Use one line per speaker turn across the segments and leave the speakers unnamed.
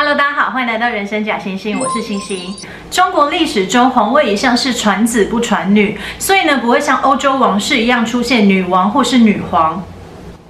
Hello，大家好，欢迎来到人生假星星，我是星星。中国历史中，皇位一向是传子不传女，所以呢，不会像欧洲王室一样出现女王或是女皇。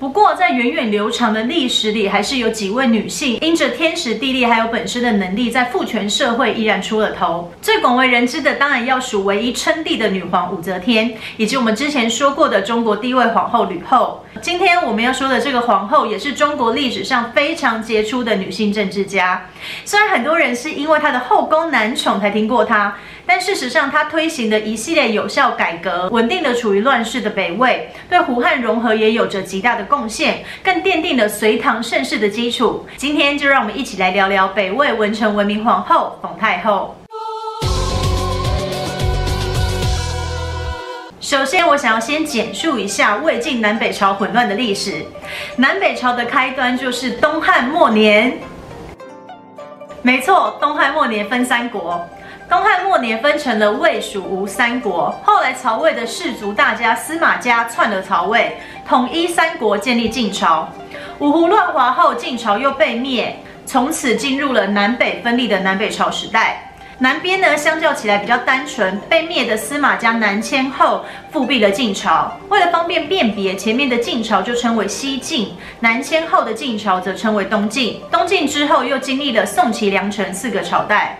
不过，在源远流长的历史里，还是有几位女性因着天时地利还有本身的能力，在父权社会依然出了头。最广为人知的，当然要数唯一称帝的女皇武则天，以及我们之前说过的中国第一位皇后吕后。今天我们要说的这个皇后，也是中国历史上非常杰出的女性政治家。虽然很多人是因为她的后宫男宠才听过她，但事实上，他推行的一系列有效改革，稳定了处于乱世的北魏，对胡汉融合也有着极大的贡献，更奠定了隋唐盛世的基础。今天就让我们一起来聊聊北魏文成文明皇后冯太后。首先，我想要先简述一下魏晋南北朝混乱的历史。南北朝的开端就是东汉末年。没错，东汉末年分三国。东汉末年分成了魏、蜀、吴三国。后来曹魏的氏族大家司马家篡了曹魏，统一三国，建立晋朝。五胡乱华后，晋朝又被灭，从此进入了南北分立的南北朝时代。南边呢，相较起来比较单纯，被灭的司马家南迁后，复辟了晋朝。为了方便辨别，前面的晋朝就称为西晋，南迁后的晋朝则称为东晋。东晋之后，又经历了宋齐梁陈四个朝代。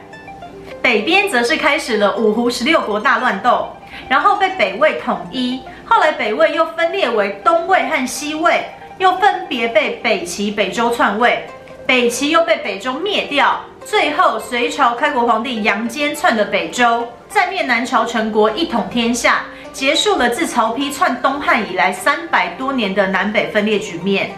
北边则是开始了五胡十六国大乱斗，然后被北魏统一。后来北魏又分裂为东魏和西魏，又分别被北齐、北周篡位，北齐又被北周灭掉。最后隋朝开国皇帝杨坚篡了北周，再灭南朝陈国，一统天下，结束了自曹丕篡东汉以来三百多年的南北分裂局面。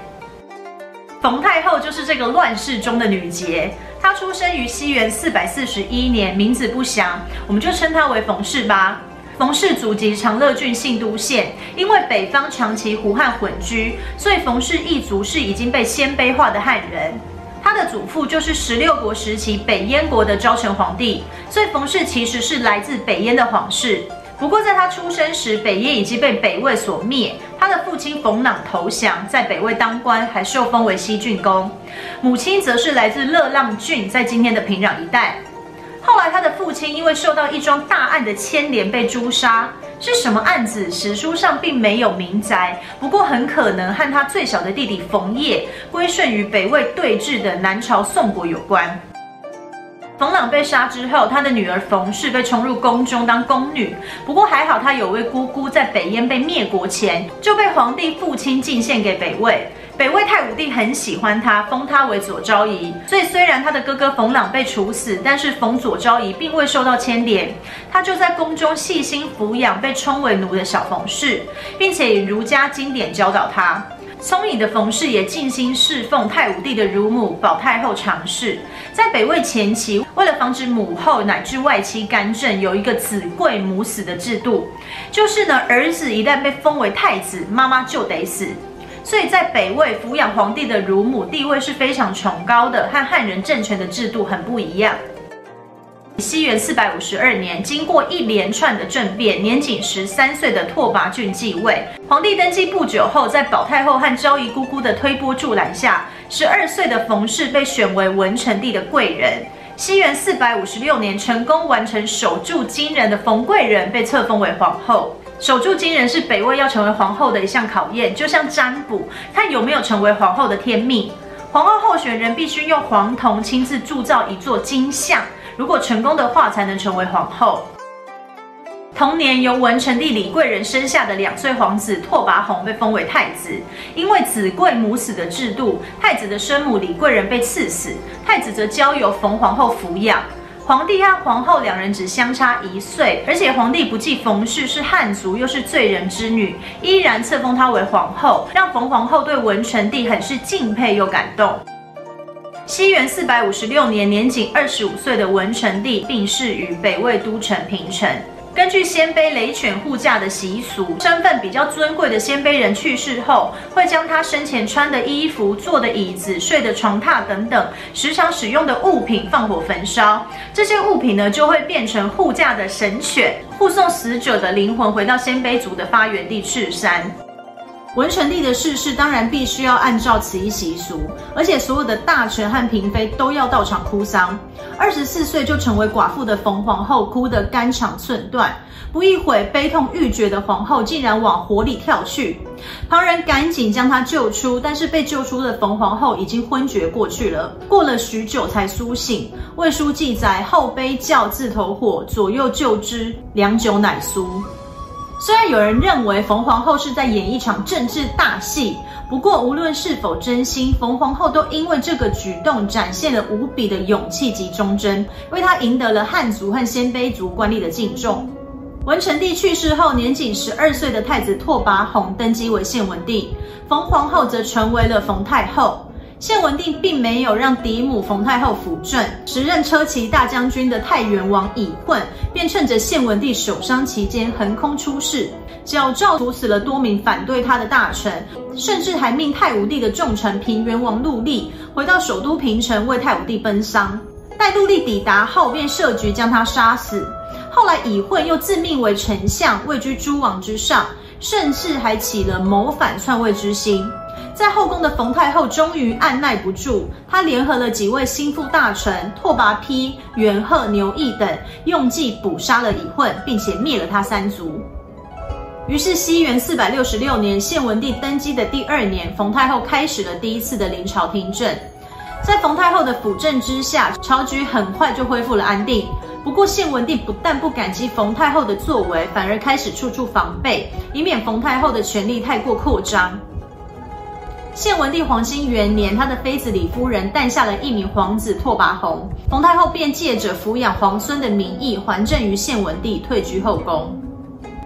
冯太后就是这个乱世中的女杰。他出生于西元四百四十一年，名字不详，我们就称他为冯氏吧。冯氏祖籍长乐郡信都县，因为北方长期胡汉混居，所以冯氏一族是已经被鲜卑化的汉人。他的祖父就是十六国时期北燕国的昭成皇帝，所以冯氏其实是来自北燕的皇室。不过，在他出生时，北燕已经被北魏所灭。他的父亲冯朗投降，在北魏当官，还受封为西郡公。母亲则是来自乐浪郡，在今天的平壤一带。后来，他的父亲因为受到一桩大案的牵连，被诛杀。是什么案子？史书上并没有明载。不过，很可能和他最小的弟弟冯业归顺于北魏对峙的南朝宋国有关。冯朗被杀之后，他的女儿冯氏被冲入宫中当宫女。不过还好，他有位姑姑在北燕被灭国前就被皇帝父亲进献给北魏。北魏太武帝很喜欢他，封他为左昭仪。所以虽然他的哥哥冯朗被处死，但是冯左昭仪并未受到牵连。他就在宫中细心抚养被称为奴的小冯氏，并且以儒家经典教导他。聪颖的冯氏也尽心侍奉太武帝的乳母保太后常氏。在北魏前期，为了防止母后乃至外戚干政，有一个子贵母死的制度，就是呢，儿子一旦被封为太子，妈妈就得死。所以在北魏抚养皇帝的乳母地位是非常崇高的，和汉人政权的制度很不一样。西元四百五十二年，经过一连串的政变，年仅十三岁的拓跋浚继位。皇帝登基不久后，在保太后和昭仪姑姑的推波助澜下，十二岁的冯氏被选为文成帝的贵人。西元四百五十六年，成功完成守住金人的冯贵人被册封为皇后。守住金人是北魏要成为皇后的一项考验，就像占卜，看有没有成为皇后的天命。皇后候选人必须用黄铜亲自铸造一座金像。如果成功的话，才能成为皇后。同年，由文成帝李贵人生下的两岁皇子拓跋宏被封为太子。因为子贵母死的制度，太子的生母李贵人被赐死，太子则交由冯皇后抚养。皇帝和皇后两人只相差一岁，而且皇帝不计冯氏是汉族，又是罪人之女，依然册封她为皇后，让冯皇后对文成帝很是敬佩又感动。西元四百五十六年，年仅二十五岁的文成帝病逝于北魏都城平城。根据鲜卑雷犬护驾的习俗，身份比较尊贵的鲜卑人去世后，会将他生前穿的衣服、坐的椅子、睡的床榻等等时常使用的物品放火焚烧。这些物品呢，就会变成护驾的神犬，护送死者的灵魂回到鲜卑族的发源地赤山。文成帝的逝世当然必须要按照此一习俗，而且所有的大臣和嫔妃都要到场哭丧。二十四岁就成为寡妇的冯皇后哭得肝肠寸断，不一会悲痛欲绝的皇后竟然往火里跳去，旁人赶紧将她救出，但是被救出的冯皇后已经昏厥过去了，过了许久才苏醒。魏书记载：后悲叫自投火，左右救之，良久乃苏。虽然有人认为冯皇后是在演一场政治大戏，不过无论是否真心，冯皇后都因为这个举动展现了无比的勇气及忠贞，为她赢得了汉族和鲜卑族官吏的敬重。文成帝去世后，年仅十二岁的太子拓跋宏登基为献文帝，冯皇后则成为了冯太后。献文帝并没有让嫡母冯太后辅政，时任车骑大将军的太原王乙混便趁着献文帝守丧期间横空出世，矫诏处死了多名反对他的大臣，甚至还命太武帝的重臣平原王陆历回到首都平城为太武帝奔丧。待陆历抵达后，便设局将他杀死。后来乙混又自命为丞相，位居诸王之上，甚至还起了谋反篡位之心。在后宫的冯太后终于按捺不住，她联合了几位心腹大臣拓跋丕、元贺、牛邑等，用计捕杀了乙混，并且灭了他三族。于是，西元四百六十六年，献文帝登基的第二年，冯太后开始了第一次的临朝听政。在冯太后的辅政之下，朝局很快就恢复了安定。不过，献文帝不但不感激冯太后的作为，反而开始处处防备，以免冯太后的权力太过扩张。献文帝黄兴元年，他的妃子李夫人诞下了一名皇子拓跋宏，冯太后便借着抚养皇孙的名义还政于献文帝，退居后宫。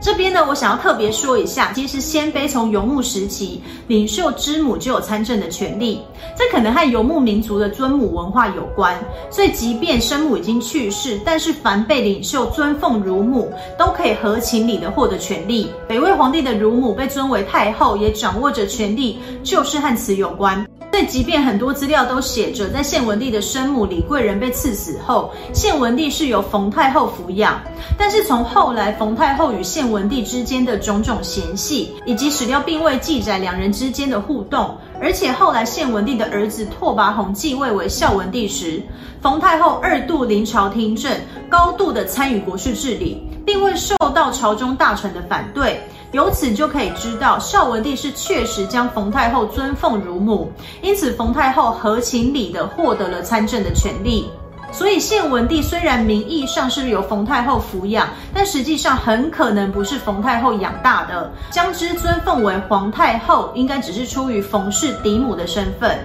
这边呢，我想要特别说一下，其实鲜卑从游牧时期，领袖之母就有参政的权利，这可能和游牧民族的尊母文化有关。所以，即便生母已经去世，但是凡被领袖尊奉如母，都可以合情理的获得权利。北魏皇帝的乳母被尊为太后，也掌握着权力，就是和此有关。即便很多资料都写着，在献文帝的生母李贵人被赐死后，献文帝是由冯太后抚养。但是从后来冯太后与献文帝之间的种种嫌隙，以及史料并未记载两人之间的互动，而且后来献文帝的儿子拓跋宏继位为孝文帝时，冯太后二度临朝听政，高度的参与国事治理，并未受到朝中大臣的反对。由此就可以知道，孝文帝是确实将冯太后尊奉如母，因此冯太后合情理的获得了参政的权利。所以献文帝虽然名义上是由冯太后抚养，但实际上很可能不是冯太后养大的，将之尊奉为皇太后，应该只是出于冯氏嫡母的身份。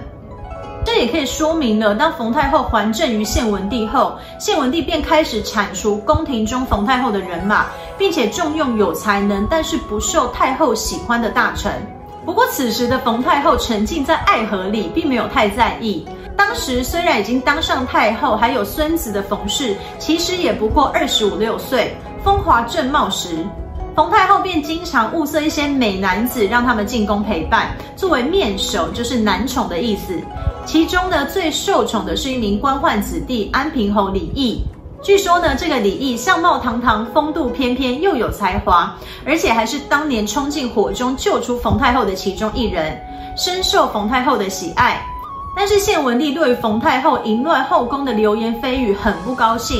这也可以说明了，当冯太后还政于献文帝后，献文帝便开始铲除宫廷中冯太后的人马，并且重用有才能但是不受太后喜欢的大臣。不过此时的冯太后沉浸在爱河里，并没有太在意。当时虽然已经当上太后，还有孙子的冯氏，其实也不过二十五六岁，风华正茂时。冯太后便经常物色一些美男子，让他们进宫陪伴，作为面首，就是男宠的意思。其中呢，最受宠的是一名官宦子弟安平侯李毅。据说呢，这个李毅相貌堂堂，风度翩翩，又有才华，而且还是当年冲进火中救出冯太后的其中一人，深受冯太后的喜爱。但是献文帝对于冯太后淫乱后宫的流言蜚语很不高兴。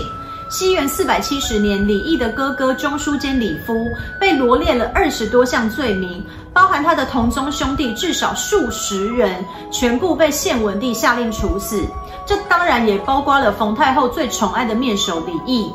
西元四百七十年，李毅的哥哥中书监李夫被罗列了二十多项罪名，包含他的同宗兄弟至少数十人，全部被献文帝下令处死。这当然也包括了冯太后最宠爱的面首李毅。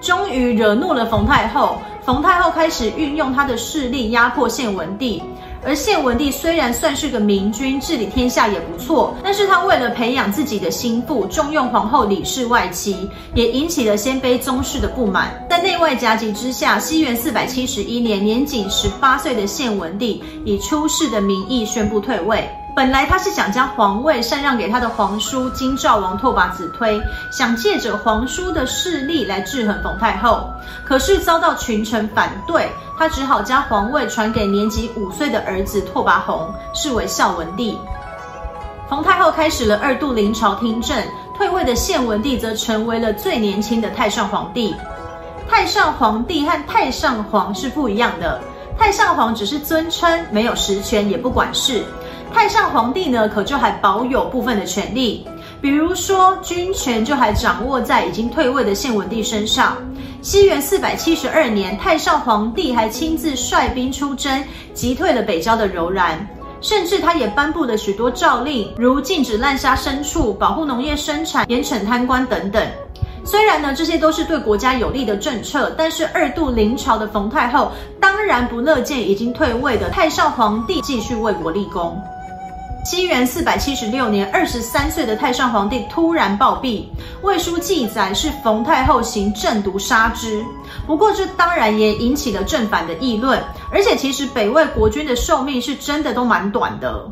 终于惹怒了冯太后，冯太后开始运用她的势力压迫献文帝。而献文帝虽然算是个明君，治理天下也不错，但是他为了培养自己的心腹，重用皇后李氏外戚，也引起了鲜卑宗室的不满。在内外夹击之下，西元四百七十一年，年仅十八岁的献文帝以出世的名义宣布退位。本来他是想将皇位禅让给他的皇叔金兆王拓跋子推，想借着皇叔的势力来制衡冯太后，可是遭到群臣反对，他只好将皇位传给年仅五岁的儿子拓跋宏，是为孝文帝。冯太后开始了二度临朝听政，退位的献文帝则成为了最年轻的太上皇帝。太上皇帝和太上皇是不一样的。太上皇只是尊称，没有实权，也不管事。太上皇帝呢，可就还保有部分的权利，比如说军权就还掌握在已经退位的献文帝身上。西元四百七十二年，太上皇帝还亲自率兵出征，击退了北郊的柔然。甚至他也颁布了许多诏令，如禁止滥杀牲畜、保护农业生产、严惩贪官等等。虽然呢，这些都是对国家有利的政策，但是二度临朝的冯太后当然不乐见已经退位的太上皇帝继续为国立功。西元四百七十六年，二十三岁的太上皇帝突然暴毙，魏书记载是冯太后行鸩毒杀之。不过这当然也引起了正反的议论，而且其实北魏国君的寿命是真的都蛮短的。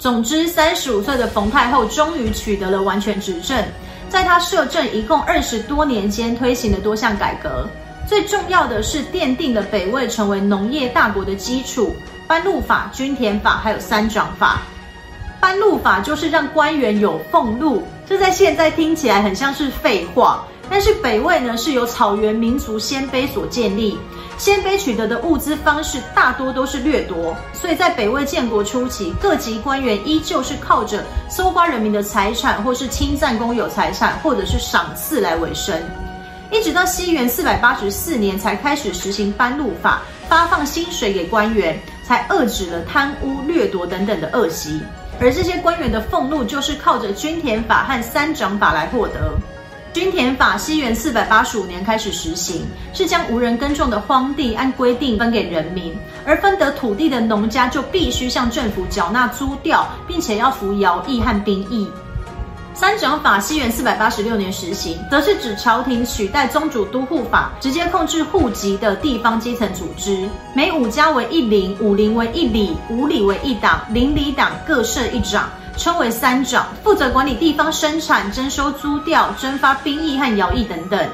总之，三十五岁的冯太后终于取得了完全执政，在她摄政一共二十多年间，推行了多项改革，最重要的是奠定了北魏成为农业大国的基础。班禄法、均田法，还有三长法。班禄法就是让官员有俸禄，这在现在听起来很像是废话。但是北魏呢，是由草原民族鲜卑所建立，鲜卑取得的物资方式大多都是掠夺，所以在北魏建国初期，各级官员依旧是靠着搜刮人民的财产，或是侵占公有财产，或者是赏赐来维生。一直到西元四百八十四年才开始实行颁禄法，发放薪水给官员。才遏止了贪污、掠夺等等的恶习，而这些官员的俸禄就是靠着均田法和三长法来获得。均田法西元四百八十五年开始实行，是将无人耕种的荒地按规定分给人民，而分得土地的农家就必须向政府缴纳租调，并且要服徭役和兵役。三长法西元四百八十六年实行，则是指朝廷取代宗主都护法，直接控制户籍的地方基层组织。每五家为一陵，五陵为一里，五里为一党，邻里党各设一长，称为三长，负责管理地方生产、征收租调、征发兵役和徭役等等。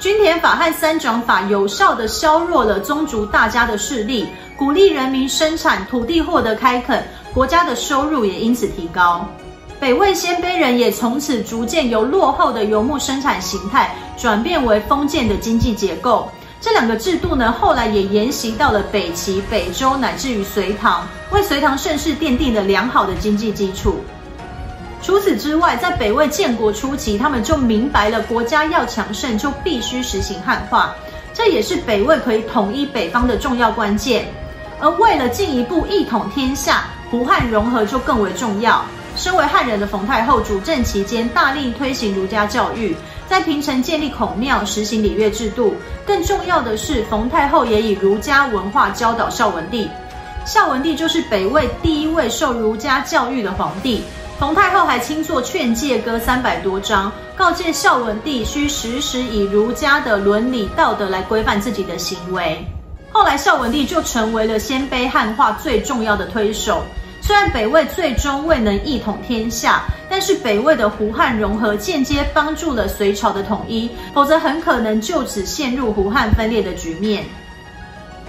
均田法和三长法有效地削弱了宗族大家的势力，鼓励人民生产，土地获得开垦，国家的收入也因此提高。北魏鲜卑人也从此逐渐由落后的游牧生产形态转变为封建的经济结构。这两个制度呢，后来也沿袭到了北齐、北周，乃至于隋唐，为隋唐盛世奠定了良好的经济基础。除此之外，在北魏建国初期，他们就明白了国家要强盛，就必须实行汉化，这也是北魏可以统一北方的重要关键。而为了进一步一统天下，胡汉融合就更为重要。身为汉人的冯太后主政期间，大力推行儒家教育，在平城建立孔庙，实行礼乐制度。更重要的是，冯太后也以儒家文化教导孝文帝。孝文帝就是北魏第一位受儒家教育的皇帝。冯太后还亲作劝诫歌三百多章，告诫孝文帝需时时以儒家的伦理道德来规范自己的行为。后来，孝文帝就成为了鲜卑汉化最重要的推手。虽然北魏最终未能一统天下，但是北魏的胡汉融合间接帮助了隋朝的统一，否则很可能就此陷入胡汉分裂的局面。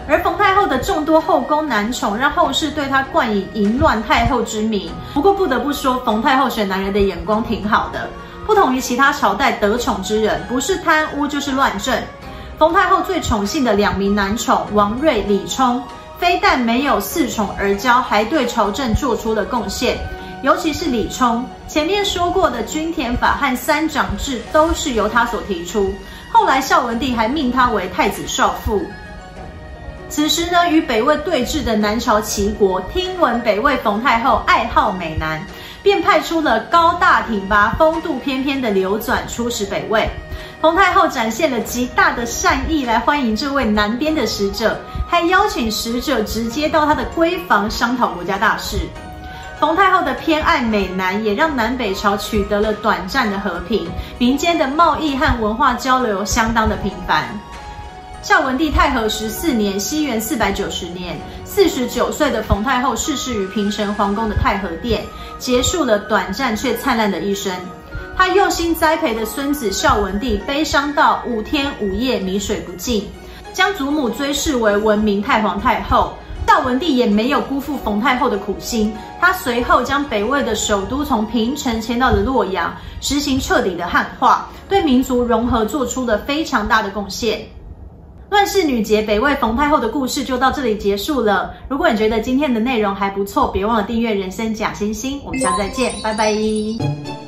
而冯太后的众多后宫男宠，让后世对她冠以淫乱太后之名。不过不得不说，冯太后选男人的眼光挺好的，不同于其他朝代得宠之人，不是贪污就是乱政。冯太后最宠幸的两名男宠王睿、李冲。非但没有恃宠而骄，还对朝政做出了贡献。尤其是李聪，前面说过的均田法和三长制都是由他所提出。后来孝文帝还命他为太子少傅。此时呢，与北魏对峙的南朝齐国，听闻北魏冯太后爱好美男，便派出了高大挺拔、风度翩翩的刘转出使北魏。冯太后展现了极大的善意来欢迎这位南边的使者。还邀请使者直接到他的闺房商讨国家大事。冯太后的偏爱美男，也让南北朝取得了短暂的和平，民间的贸易和文化交流相当的频繁。孝文帝太和十四年（西元四百九十年），四十九岁的冯太后逝世于平城皇宫的太和殿，结束了短暂却灿烂的一生。她用心栽培的孙子孝文帝，悲伤到五天五夜米水不进。将祖母追谥为文明太皇太后，孝文帝也没有辜负冯太后的苦心。他随后将北魏的首都从平城迁到了洛阳，实行彻底的汉化，对民族融合做出了非常大的贡献。乱世女杰北魏冯太后的故事就到这里结束了。如果你觉得今天的内容还不错，别忘了订阅人生假星星。我们下次再见，拜拜。